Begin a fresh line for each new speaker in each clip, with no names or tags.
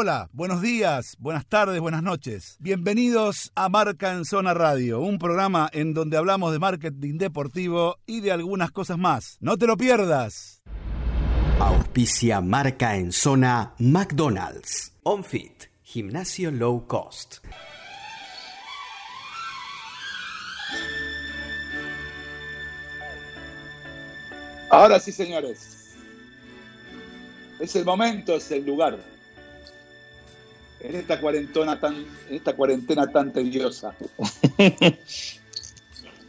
Hola, buenos días, buenas tardes, buenas noches. Bienvenidos a Marca en Zona Radio, un programa en donde hablamos de marketing deportivo y de algunas cosas más. No te lo pierdas.
Auspicia Marca en Zona McDonald's. OnFit, gimnasio low cost.
Ahora sí, señores. Es el momento, es el lugar. En esta cuarentena tan, en esta cuarentena tan tediosa.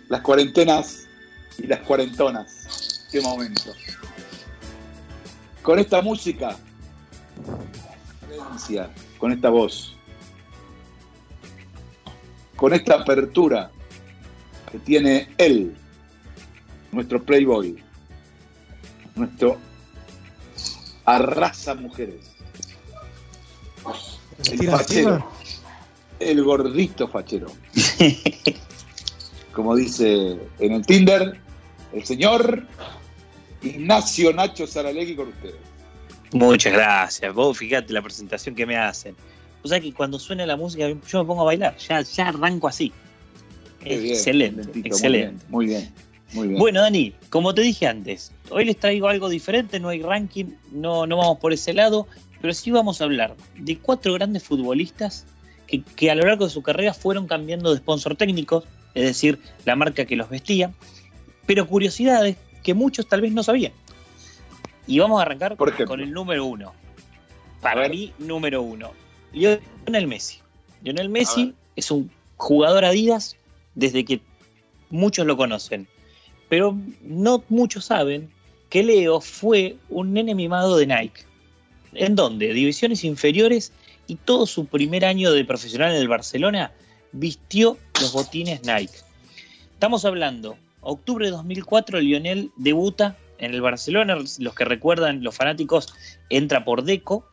las cuarentenas y las cuarentonas. Qué momento. Con esta música, con esta voz, con esta apertura que tiene él, nuestro Playboy nuestro arrasa mujeres. El fachero. El gordito fachero. Como dice en el Tinder, el señor Ignacio Nacho Saralegui con ustedes.
Muchas gracias. Vos fíjate la presentación que me hacen. O sea que cuando suena la música yo me pongo a bailar. Ya, ya arranco así. excelente, excelente.
Muy bien.
Bueno, Dani, como te dije antes, hoy les traigo algo diferente, no hay ranking, no, no vamos por ese lado, pero sí vamos a hablar de cuatro grandes futbolistas que, que a lo largo de su carrera fueron cambiando de sponsor técnico, es decir, la marca que los vestía, pero curiosidades que muchos tal vez no sabían. Y vamos a arrancar con el número uno. Para mí, número uno. Lionel Messi. Lionel Messi es un jugador Adidas desde que muchos lo conocen. Pero no muchos saben que Leo fue un nene mimado de Nike. ¿En dónde? Divisiones inferiores y todo su primer año de profesional en el Barcelona vistió los botines Nike. Estamos hablando, octubre de 2004 Lionel debuta en el Barcelona, los que recuerdan, los fanáticos, entra por Deco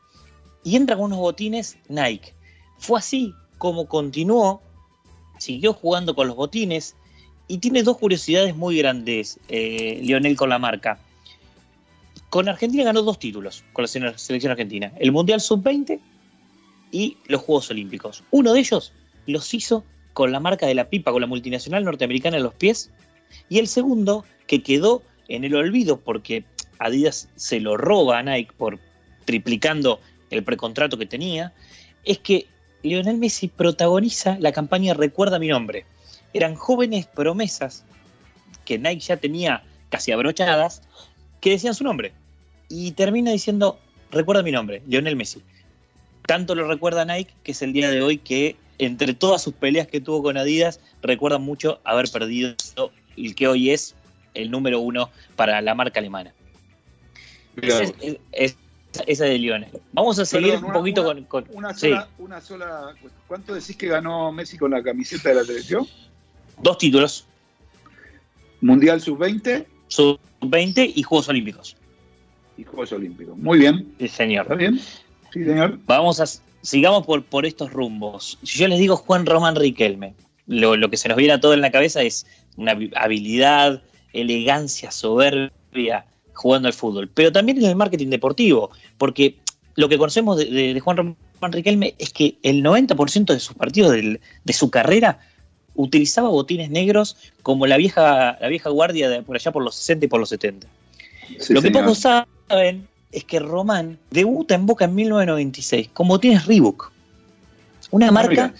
y entra con unos botines Nike. Fue así como continuó, siguió jugando con los botines, y tiene dos curiosidades muy grandes, eh, Lionel, con la marca. Con Argentina ganó dos títulos con la selección argentina: el Mundial Sub-20 y los Juegos Olímpicos. Uno de ellos los hizo con la marca de la pipa, con la multinacional norteamericana en los pies. Y el segundo, que quedó en el olvido porque Adidas se lo roba a Nike por triplicando el precontrato que tenía, es que Lionel Messi protagoniza la campaña Recuerda mi nombre eran jóvenes promesas que Nike ya tenía casi abrochadas, que decían su nombre. Y termina diciendo, recuerda mi nombre, Lionel Messi. Tanto lo recuerda Nike que es el día de hoy que entre todas sus peleas que tuvo con Adidas, recuerda mucho haber perdido el que hoy es el número uno para la marca alemana. Esa es, de Lionel. Vamos a seguir un poquito con,
una, sola, una sola. ¿Cuánto decís que ganó Messi con la camiseta de la televisión?
Dos títulos.
Mundial Sub-20.
Sub-20 y Juegos Olímpicos.
Y Juegos Olímpicos. Muy bien.
Sí, señor.
¿Está bien? Sí, señor.
Vamos a, sigamos por, por estos rumbos. Si yo les digo Juan Román Riquelme, lo, lo que se nos viene a todo en la cabeza es una habilidad, elegancia, soberbia jugando al fútbol, pero también en el marketing deportivo, porque lo que conocemos de, Juan Román Riquelme es que el 90% de sus partidos de su carrera utilizaba botines negros como la vieja, la vieja guardia de por allá por los 60 y por los 70. Lo que pocos saben es que Román debuta en Boca en 1996 con botines Reebok. Una ah, marca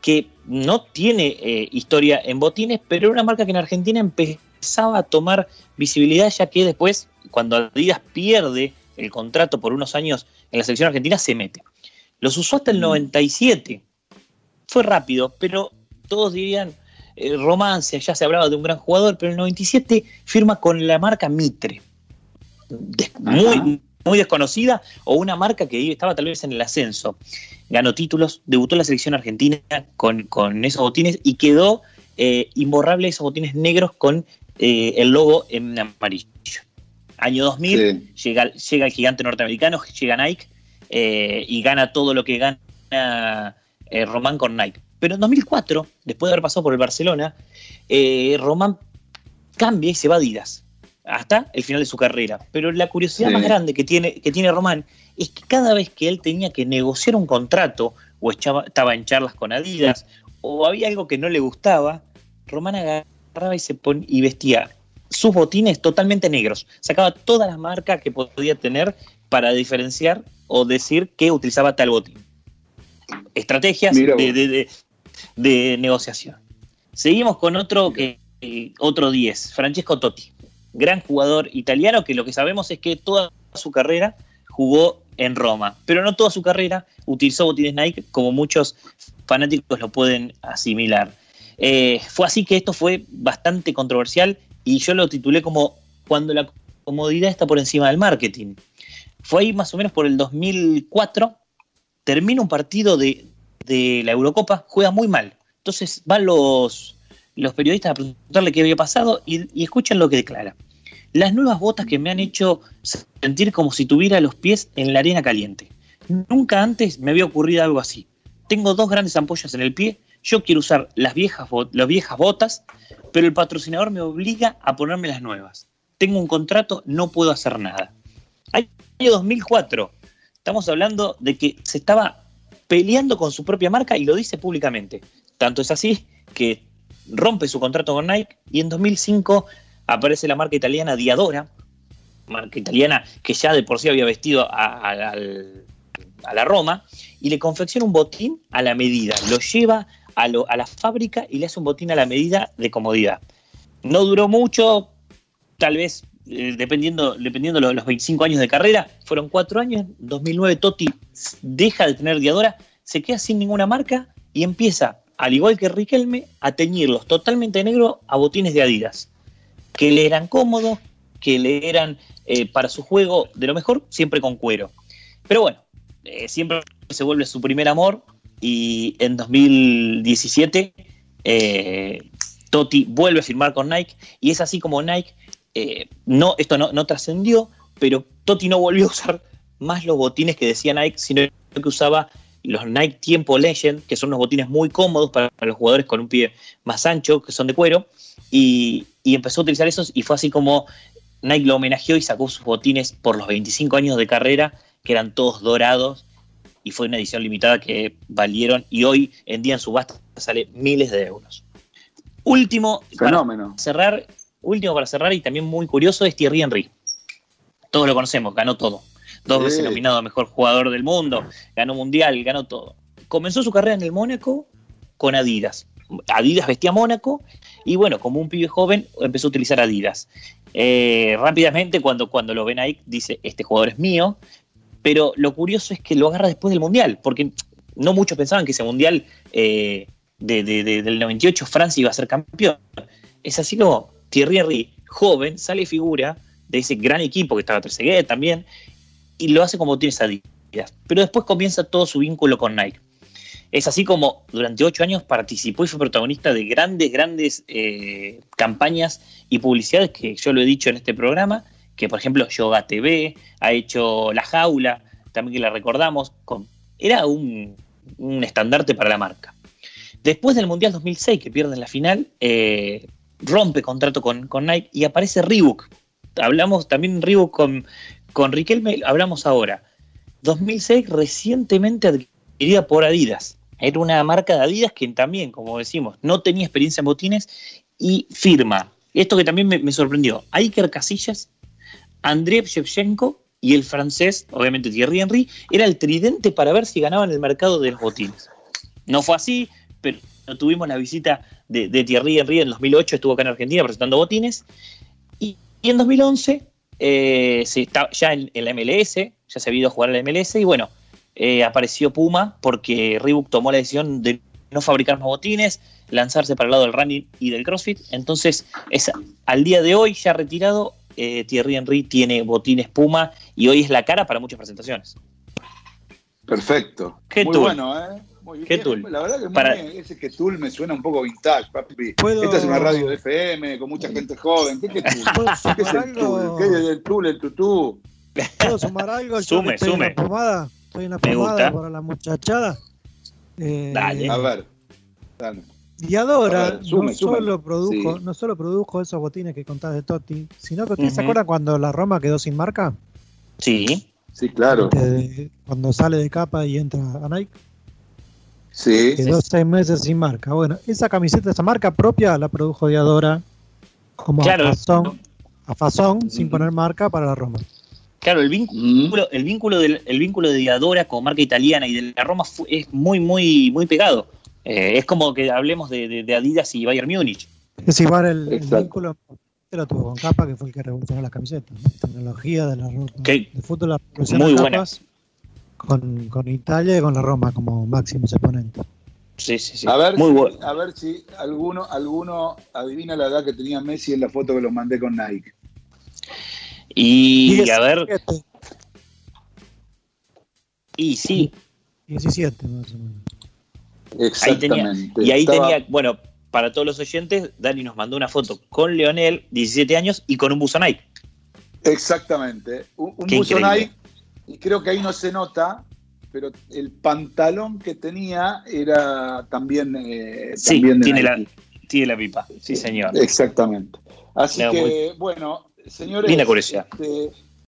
que no tiene eh, historia en botines, pero era una marca que en Argentina empezaba a tomar visibilidad ya que después, cuando Adidas pierde el contrato por unos años en la selección argentina, se mete. Los usó hasta el 97. Mm. Fue rápido, pero todos dirían eh, romance, ya se hablaba de un gran jugador, pero en el 97 firma con la marca Mitre, muy, muy desconocida, o una marca que estaba tal vez en el ascenso. Ganó títulos, debutó en la selección argentina con, esos botines y quedó eh, imborrable esos botines negros con eh, el logo en amarillo. Año 2000, llega, llega el gigante norteamericano, llega Nike y gana todo lo que gana Román con Nike. Pero en 2004, después de haber pasado por el Barcelona, eh, Román cambia y se va a Adidas. hasta el final de su carrera. Pero la curiosidad más grande que tiene, que tiene Román es que cada vez que él tenía que negociar un contrato o estaba en charlas con Adidas o había algo que no le gustaba, Román agarraba y se ponía y vestía sus botines totalmente negros. Sacaba todas las marcas que podía tener para diferenciar o decir que utilizaba tal botín. Estrategias de, negociación. Seguimos con otro, que, otro 10, Francesco Totti. Gran jugador italiano que lo que sabemos es que toda su carrera jugó en Roma, pero no toda su carrera utilizó botines Nike como muchos fanáticos lo pueden asimilar. Eh, fue así que esto fue bastante controversial y yo lo titulé como cuando la comodidad está por encima del marketing. Fue ahí más o menos por el 2004, termina un partido de, la Eurocopa, juega muy mal. Entonces van los, los periodistas a preguntarle qué había pasado y, y escuchen lo que declara. Las nuevas botas que me han hecho sentir como si tuviera los pies en la arena caliente. Nunca antes me había ocurrido algo así. Tengo dos grandes ampollas en el pie, yo quiero usar las viejas, las viejas botas, pero el patrocinador me obliga a ponerme las nuevas. Tengo un contrato, no puedo hacer nada. Año 2004, estamos hablando de que se estaba peleando con su propia marca y lo dice públicamente. Tanto es así que rompe su contrato con Nike y en 2005 aparece la marca italiana Diadora, marca italiana que ya de por sí había vestido a, la Roma, y le confecciona un botín a la medida. Lo lleva a, la fábrica y le hace un botín a la medida de comodidad. No duró mucho, tal vez eh, dependiendo, dependiendo de los 25 años de carrera, fueron cuatro años. En 2009 Totti deja de tener Diadora, se queda sin ninguna marca y empieza, al igual que Riquelme, a teñirlos totalmente negro a botines de Adidas que le eran cómodos, que le eran eh, para su juego de lo mejor, siempre con cuero. Pero bueno, eh, siempre se vuelve su primer amor y en 2017 eh, Totti vuelve a firmar con Nike y es así como Nike, no, esto no, no trascendió, pero Totti no volvió a usar más los botines que decía Nike, sino que usaba los Nike Tiempo Legend, que son unos botines muy cómodos para, los jugadores con un pie más ancho, que son de cuero, y, empezó a utilizar esos y fue así como Nike lo homenajeó y sacó sus botines por los 25 años de carrera, que eran todos dorados, y fue una edición limitada que valieron, y hoy en día en subasta sale miles de euros. Último,
Fenómeno.
Para cerrar, último para cerrar, y también muy curioso, es Thierry Henry. Todos lo conocemos, ganó todo dos veces nominado a mejor jugador del mundo, ganó mundial, ganó todo. Comenzó su carrera en el Mónaco con Adidas. Adidas vestía Mónaco y bueno, como un pibe joven empezó a utilizar Adidas. Eh, rápidamente cuando, cuando lo ven ahí dice, este jugador es mío, pero lo curioso es que lo agarra después del Mundial, porque no muchos pensaban que ese Mundial eh, del 98 Francia iba a ser campeón. Es así como Thierry Henry, joven, sale figura de ese gran equipo que estaba Trezeguet también, y lo hace como tiene Adidas. Pero después comienza todo su vínculo con Nike. Es así como durante ocho años participó y fue protagonista de grandes, grandes eh, campañas y publicidades que yo lo he dicho en este programa, que por ejemplo Yoga TV ha hecho La Jaula, también que la recordamos, con, era un, estandarte para la marca. Después del Mundial 2006, que pierden la final, eh, rompe contrato con, Nike y aparece Reebok. Hablamos también Reebok con, con Riquelme hablamos ahora. 2006 recientemente adquirida por Adidas. Era una marca de Adidas que también, como decimos, no tenía experiencia en botines y firma. Esto que también me, sorprendió. Iker Casillas, André Shevchenko y el francés, obviamente Thierry Henry, era el tridente para ver si ganaban el mercado de los botines. No fue así, pero tuvimos la visita de, Thierry Henry en 2008, estuvo acá en Argentina presentando botines. Y, y en 2011 eh, está ya en, la MLS, ya se ha ido a jugar en la MLS y bueno, eh, apareció Puma porque Reebok tomó la decisión de no fabricar más botines, lanzarse para el lado del running y del CrossFit. Entonces, es, al día de hoy, ya retirado, eh, Thierry Henry tiene botines Puma y hoy es la cara para muchas presentaciones.
Perfecto.
Muy
bueno, ¿eh? ¿Qué tool? La verdad que Para... ese que tool me suena un poco vintage, papi. Esta es una radio de FM con mucha gente joven. ¿Qué, es el tool? ¿Qué es el tool, el tutú?
¿Puedo sumar algo?
sume, estoy sume.
En la pomada, estoy en la pomada para la muchachada.
Eh, Dale. A ver. Dale.
Diadora
A ver, sume,
no,
sume.
solo produjo,
Sí.
no solo produjo esos botines que contás de Totti, sino que ustedes se acuerdan cuando la Roma quedó sin marca,
Sí,
Sí, claro.
De- cuando sale de capa y entra a Nike,
Sí.
quedó seis meses sin marca. Bueno, esa camiseta, esa marca propia la produjo Diadora como
Claro.
a Fazón, a Fazón, sin poner marca para la Roma.
claro, el vínculo, el vínculo, del, el vínculo de Diadora como marca italiana y de la Roma fu- es muy, muy, muy pegado. Eh, es como que hablemos de, de- de Adidas y Bayern Múnich.
Es igual el, el
Exacto.
vínculo lo tuvo con Capa, que fue el que revolucionó las camisetas. ¿no? Tecnología de la Roma.
Que-
De fútbol la revolucionó
Muy buena.
capas con, con Italia y con la Roma como máximos exponentes.
Sí, sí, sí.
A ver,
muy
si-
bueno.
a ver si alguno, alguno adivina la edad que tenía Messi en la foto que los mandé con Nike.
Y a ver,
17,
y sí,
17 más o menos.
ahí tenía,
Exactamente.
y ahí
Estaba-
tenía, bueno, para todos los oyentes, Dani nos mandó una foto con Leonel, 17 años, y con un buzo Nike.
Exactamente. Un, un buzo. Nike, y creo que ahí no se nota, pero el pantalón que tenía era también, eh,
Sí,
también de
tiene la, tiene la pipa. Sí, señor.
Exactamente. Así que, bueno, señores,
Linda curiosidad.
este,